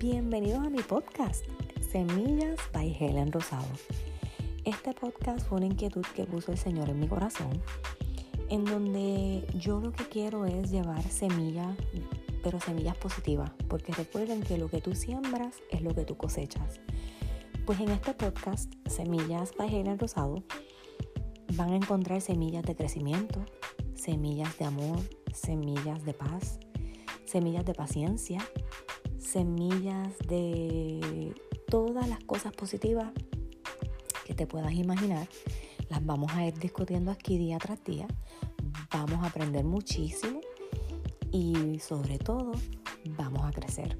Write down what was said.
Bienvenidos a mi podcast, Semillas by Helen Rosado. Este podcast fue una inquietud que puso el Señor en mi corazón, en donde yo lo que quiero es llevar semillas, pero semillas positivas, porque recuerden que lo que tú siembras es lo que tú cosechas. Pues en este podcast, Semillas by Helen Rosado, van a encontrar semillas de crecimiento, semillas de amor, semillas de paz, semillas de paciencia, semillas de todas las cosas positivas que te puedas imaginar. Las vamos a ir discutiendo aquí día tras día. Vamos a aprender muchísimo y sobre todo vamos a crecer.